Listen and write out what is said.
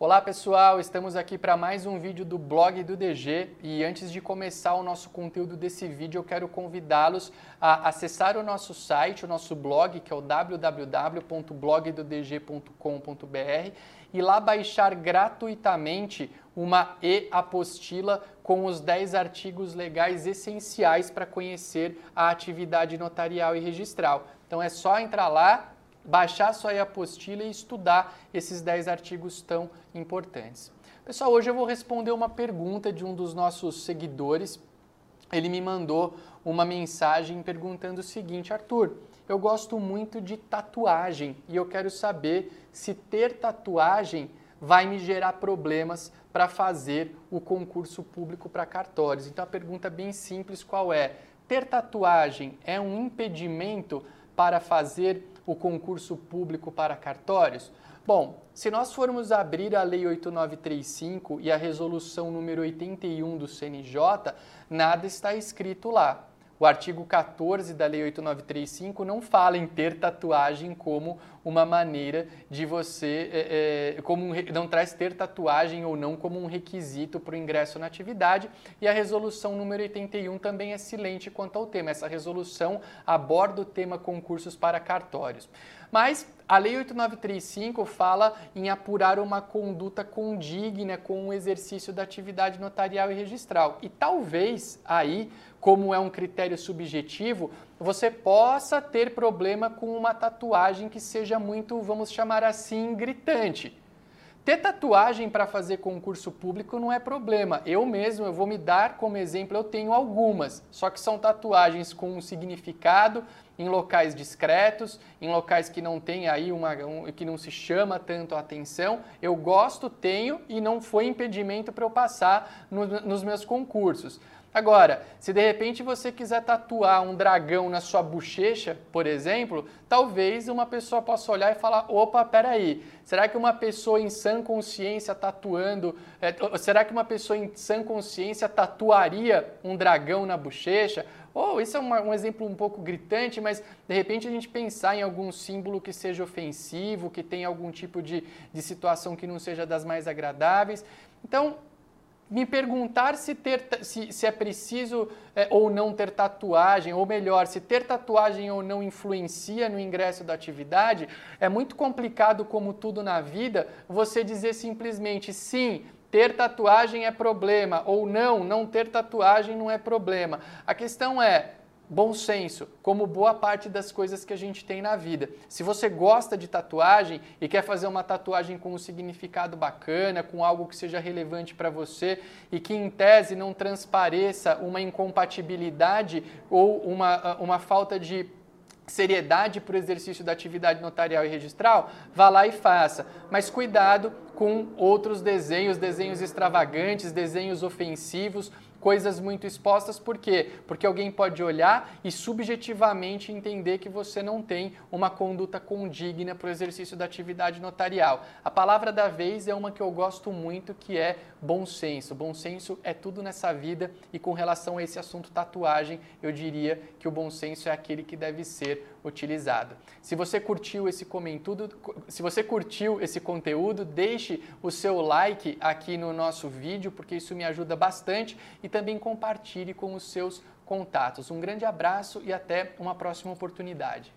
Olá pessoal, estamos aqui para mais um vídeo do blog do DG e antes de começar o nosso conteúdo desse vídeo eu quero convidá-los a acessar o nosso site, o nosso blog que é o www.blogdodg.com.br e lá baixar gratuitamente uma e-apostila com os 10 artigos legais essenciais para conhecer a atividade notarial e registral. Então é só entrar lá, baixar sua apostila e estudar esses 10 artigos tão importantes. Pessoal, hoje eu vou responder uma pergunta de um dos nossos seguidores. Ele me mandou uma mensagem perguntando o seguinte: Arthur, eu gosto muito de tatuagem e eu quero saber se ter tatuagem vai me gerar problemas para fazer o concurso público para cartórios. Então a pergunta bem simples qual é? Ter tatuagem é um impedimento para fazer o concurso público para cartórios? Bom, se nós formos abrir a Lei 8935 e a resolução número 81 do CNJ, nada está escrito lá. O artigo 14 da Lei 8935 não fala em ter tatuagem como uma maneira de você, é, é, como um, não traz ter tatuagem ou não como um requisito para o ingresso na atividade. E a resolução número 81 também é silente quanto ao tema. Essa resolução aborda o tema concursos para cartórios. Mas a Lei 8935 fala em apurar uma conduta condigna com o exercício da atividade notarial e registral. E talvez aí como é um critério subjetivo, você possa ter problema com uma tatuagem que seja muito, vamos chamar assim, gritante. Ter tatuagem para fazer concurso público não é problema. Eu mesmo, eu vou me dar como exemplo, eu tenho algumas, só que são tatuagens com um significado em locais discretos, em locais que não tem aí uma um, que não se chama tanto a atenção. Eu gosto, tenho e não foi impedimento para eu passar no, nos meus concursos. Agora, se de repente você quiser tatuar um dragão na sua bochecha, por exemplo, talvez uma pessoa possa olhar e falar: opa, peraí, será que uma pessoa em sã consciência tatuando, é, será que uma pessoa em sã consciência tatuaria um dragão na bochecha? Ou oh, isso é uma, um exemplo um pouco gritante, mas de repente a gente pensar em algum símbolo que seja ofensivo, que tenha algum tipo de, de situação que não seja das mais agradáveis. Então, me perguntar se, ter, se, se é preciso é, ou não ter tatuagem, ou melhor, se ter tatuagem ou não influencia no ingresso da atividade, é muito complicado, como tudo na vida, você dizer simplesmente sim. Ter tatuagem é problema, ou não, não ter tatuagem não é problema. A questão é, bom senso, como boa parte das coisas que a gente tem na vida. Se você gosta de tatuagem e quer fazer uma tatuagem com um significado bacana, com algo que seja relevante para você e que em tese não transpareça uma incompatibilidade ou uma, uma falta de seriedade para o exercício da atividade notarial e registral, vá lá e faça. Mas cuidado com outros desenhos, desenhos extravagantes, desenhos ofensivos, coisas muito expostas, por quê? Porque alguém pode olhar e subjetivamente entender que você não tem uma conduta condigna para o exercício da atividade notarial. A palavra da vez é uma que eu gosto muito, que é bom senso. Bom senso é tudo nessa vida e com relação a esse assunto tatuagem, eu diria que o bom senso é aquele que deve ser utilizado. Se você curtiu esse comentário, se você curtiu esse conteúdo, deixe o seu like aqui no nosso vídeo, porque isso me ajuda bastante e também compartilhe com os seus contatos. Um grande abraço e até uma próxima oportunidade.